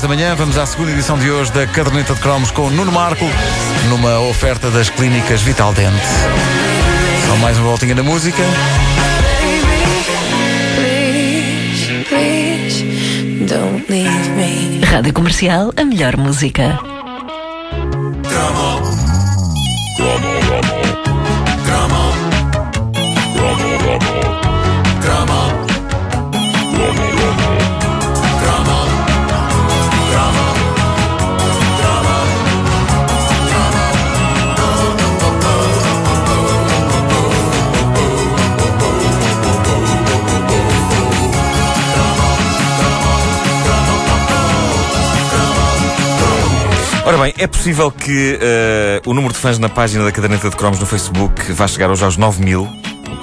Da manhã, vamos à segunda edição de hoje da Caderneta de Cromos com Nuno Marco, numa oferta das clínicas Vital Dente. Só mais uma voltinha na música. Rádio Comercial, a melhor música. Ora bem, é possível que eh, o número de fãs na página da Caderneta de Cromos no Facebook vá chegar hoje aos 9 mil.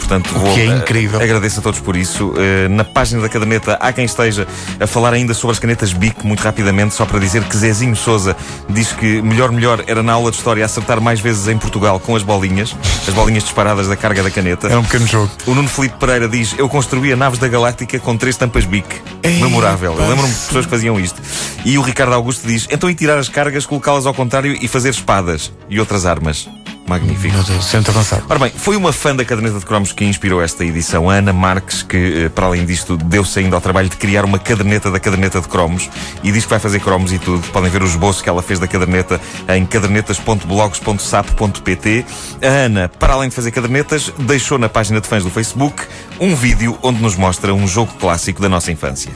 Portanto, vou, que é eh, incrível. agradeço a todos por isso. Eh, na página da caderneta há quem esteja a falar ainda sobre as canetas BIC, muito rapidamente, só para dizer que Zezinho Souza diz que melhor, melhor era na aula de história acertar mais vezes em Portugal com as bolinhas, as bolinhas disparadas da carga da caneta. Era um pequeno jogo. O Nuno Felipe Pereira diz: Eu construía naves da Galáctica com três tampas BIC. Ei, Memorável. Lembro-me de pessoas que faziam isto. E o Ricardo Augusto diz: Então, e tirar as cargas, colocá-las ao contrário e fazer espadas e outras armas. Magnífico. Meu Deus, sempre avançado. Ora bem, foi uma fã da caderneta de cromos que inspirou esta edição, Ana Marques, que, eh, para além disto, deu-se ainda ao trabalho de criar uma caderneta da caderneta de cromos e diz que vai fazer cromos e tudo. Podem ver o esboço que ela fez da caderneta em cadernetas.blogs.sap.pt. A Ana, para além de fazer cadernetas, deixou na página de fãs do Facebook um vídeo onde nos mostra um jogo clássico da nossa infância.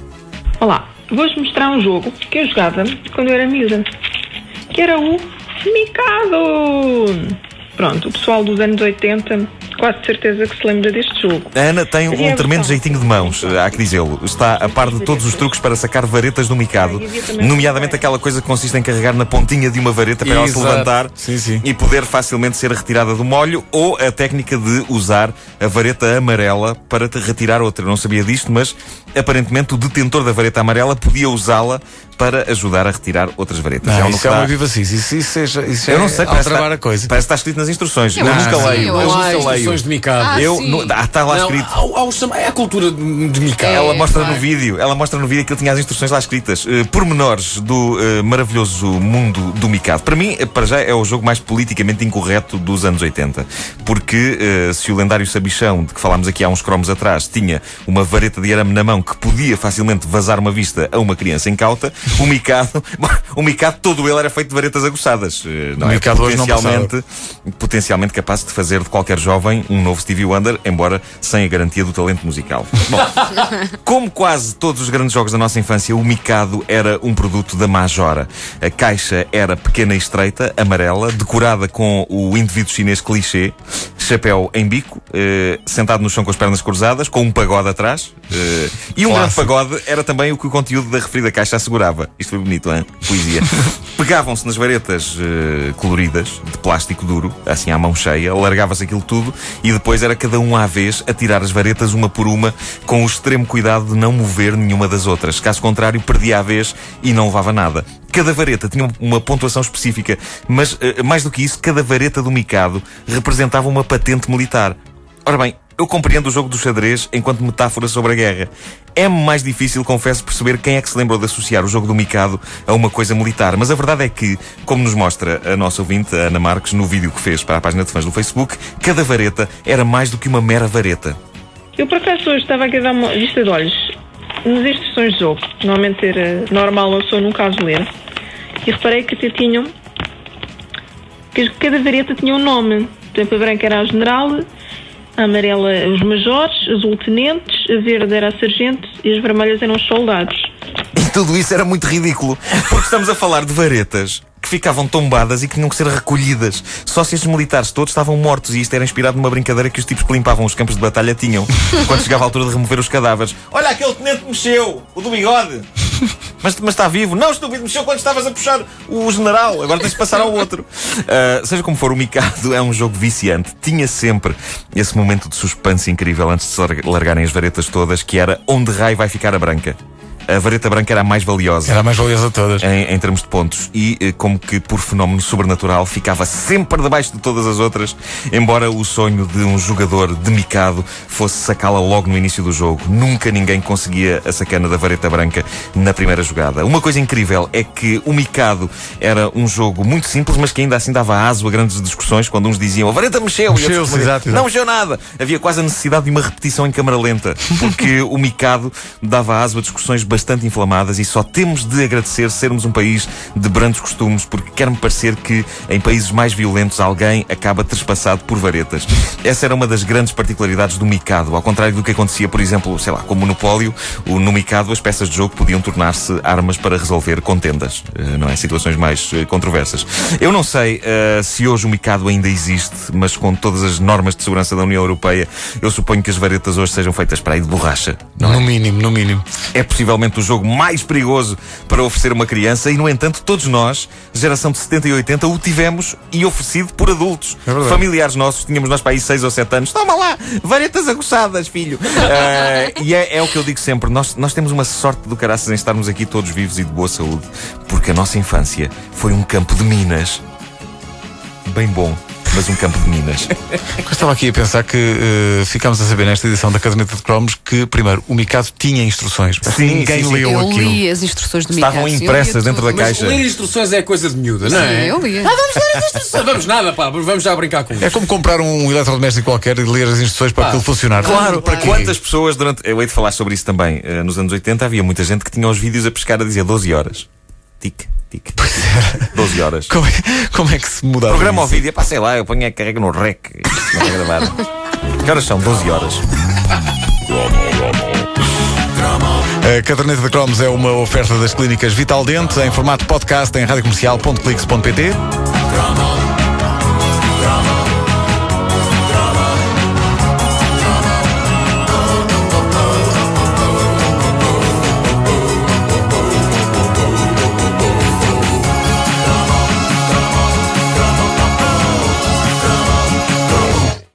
Olá, vou-vos mostrar um jogo que eu jogava quando eu era miúda, que era o Mikado. Pronto, o pessoal dos anos 80 quase certeza que se lembra deste jogo. A Ana tem um tremendo versão. jeitinho de mãos, há que dizê-lo. Está a par de todos os truques para sacar varetas do micado, nomeadamente um- aquela coisa que consiste em carregar na pontinha de uma vareta para ela se Exato. levantar Sim, sim. e poder facilmente ser retirada do molho, ou a técnica de usar a vareta amarela para te retirar outra. Eu não sabia disto, mas aparentemente o detentor da vareta amarela podia usá-la para ajudar a retirar outras varetas. Não, um no isso é uma vivacice. Isso, isso, seja- isso Eu é não sei, parece, que a coisa. parece que está escrito nas instruções. Eu, Eu nunca que leio. sim, eu nunca leio. instruções de Mikado. Ah, Eu, sim. nu- ah, está lá Não, escrito. há, há é a cultura de Mikado. Ela É, mostra vai. no vídeo, ela mostra no vídeo que ele tinha as instruções lá escritas. Uh, pormenores do uh, maravilhoso mundo do Mikado. Para mim, eh, para já, é o jogo mais politicamente incorreto dos anos 80. Porque uh, se o lendário sabichão, de que falámos aqui há uns cromos atrás, tinha uma vareta de arame na mão que podia facilmente vazar uma vista a uma criança incauta, o Mikado, o Mikado todo ele era feito de varetas aguçadas. Não O é? Mikado hoje não potencialmente capaz de fazer de qualquer jovem um novo Stevie Wonder, embora sem a garantia do talento musical. Bom, como quase todos os grandes jogos da nossa infância, o Mikado era um produto da Majora. A caixa era pequena e estreita, amarela, decorada com o indivíduo chinês clichê, chapéu em bico, eh, sentado no chão com as pernas cruzadas, com um pagode atrás. Eh, e um grande Clássico. pagode era também o que o conteúdo da referida caixa assegurava. Isto foi bonito, hein? Poesia. Pegavam-se nas varetas eh, coloridas, de plástico duro, assim à mão cheia, largava-se aquilo tudo e depois era cada um à vez a tirar as varetas uma por uma, com o extremo cuidado de não mover nenhuma das outras. Caso contrário, perdia a vez e não levava nada. Cada vareta tinha uma pontuação específica, mas eh, mais do que isso, cada vareta do Mikado representava uma patente militar. Ora bem, eu compreendo o jogo do xadrez enquanto metáfora sobre a guerra. É-me mais difícil, confesso, perceber quem é que se lembrou de associar o jogo do Mikado a uma coisa militar. Mas a verdade é que, como nos mostra a nossa ouvinte, a Ana Marques, no vídeo que fez para a página de fãs do Facebook, cada vareta era mais do que uma mera vareta. Eu por acaso hoje estava aqui a dar uma vista de olhos nas instruções de jogo. Normalmente era normal, eu sou num caso ler. E reparei que até tinham. que cada vareta tinha um nome. Por exemplo, a branca era a general, a amarela os majores, azul tenentes, a verde era a sargento e as vermelhas eram os soldados. E tudo isso era muito ridículo, porque estamos a falar de varetas que ficavam tombadas e que tinham que ser recolhidas. Só se estes militares todos estavam mortos e isto era inspirado numa brincadeira que os tipos que limpavam os campos de batalha tinham. Quando chegava a altura de remover os cadáveres. Olha, aquele tenente mexeu, o do bigode. Mas, mas está vivo. Não, estúpido, mexeu quando estavas a puxar o general. Agora tens de passar ao outro. Ah, seja como for, o Mikado é um jogo viciante. Tinha sempre esse momento de suspense incrível antes de se larg- largarem as varetas todas, que era onde raio vai ficar a branca. A vareta branca era a mais valiosa. Era a mais valiosa de todas. Em, em termos de pontos, e eh, como que por fenómeno sobrenatural ficava sempre debaixo de todas as outras, embora o sonho de um jogador de Mikado fosse sacá-la logo no início do jogo. Nunca ninguém conseguia a sacana da vareta branca na primeira jogada. Uma coisa incrível é que o Mikado era um jogo muito simples, mas que ainda assim dava aso a grandes discussões quando uns diziam a vareta mexeu, e outros exato, não mexeu nada. Havia quase a necessidade de uma repetição em câmara lenta, porque o Mikado dava aso a discussões bastante inflamadas e só temos de agradecer sermos um país de brandos costumes, porque quer-me parecer que em países mais violentos alguém acaba trespassado por varetas. Essa era uma das grandes particularidades do Mikado, ao contrário do que acontecia, por exemplo, sei lá, com o Monopólio, no Mikado as peças de jogo podiam tornar-se armas para resolver contendas, eh, não é? Situações mais eh, controversas. Eu não sei eh, se hoje o Mikado ainda existe, mas com todas as normas de segurança da União Europeia, eu suponho que as varetas hoje sejam feitas para aí de borracha. Não é? No mínimo, no mínimo. é possivelmente o jogo mais perigoso para oferecer uma criança e, no entanto, todos nós, geração de 70 e 80, o tivemos e oferecido por adultos. É. Familiares nossos, tínhamos nós para aí 6 ou 7 anos. Toma lá, varetas aguçadas, filho. Eh, e é, é o que eu digo sempre, nós, nós temos uma sorte do caraças em estarmos aqui todos vivos e de boa saúde, porque a nossa infância foi um campo de minas. Bem bom, mas um campo de minas. Eu estava aqui a pensar que eh, ficámos a saber nesta edição da Caderneta de Cromos que, primeiro, o Mikado tinha instruções. Mas Sim, ninguém sim, sim. leu Eu aquilo. li as instruções do Estavam Mikado, sim, eu impressas dentro da Mas caixa. ler instruções é coisa de miúda, não Sim, é? eu lia. Ah, Vamos nada, pá, vamos já brincar com isso. É como comprar um eletrodoméstico qualquer e ler as instruções para Pá, aquilo funcionar. Claro, para para quantas pessoas durante. Eu hei de falar sobre isso também. Eh, nos anos 80 havia muita gente que tinha os vídeos a pescar a dizer 12 horas. Tic, tic. 12 horas. Como é, como é que se mudava? Programa ao vídeo, pá, sei lá, eu ponho a carrega no rec. Não vai gravar. Que horas são? 12 horas. A Caderneta de Cromos é uma oferta das clínicas Vital Dente em formato podcast em radiocomercial.clix.pt.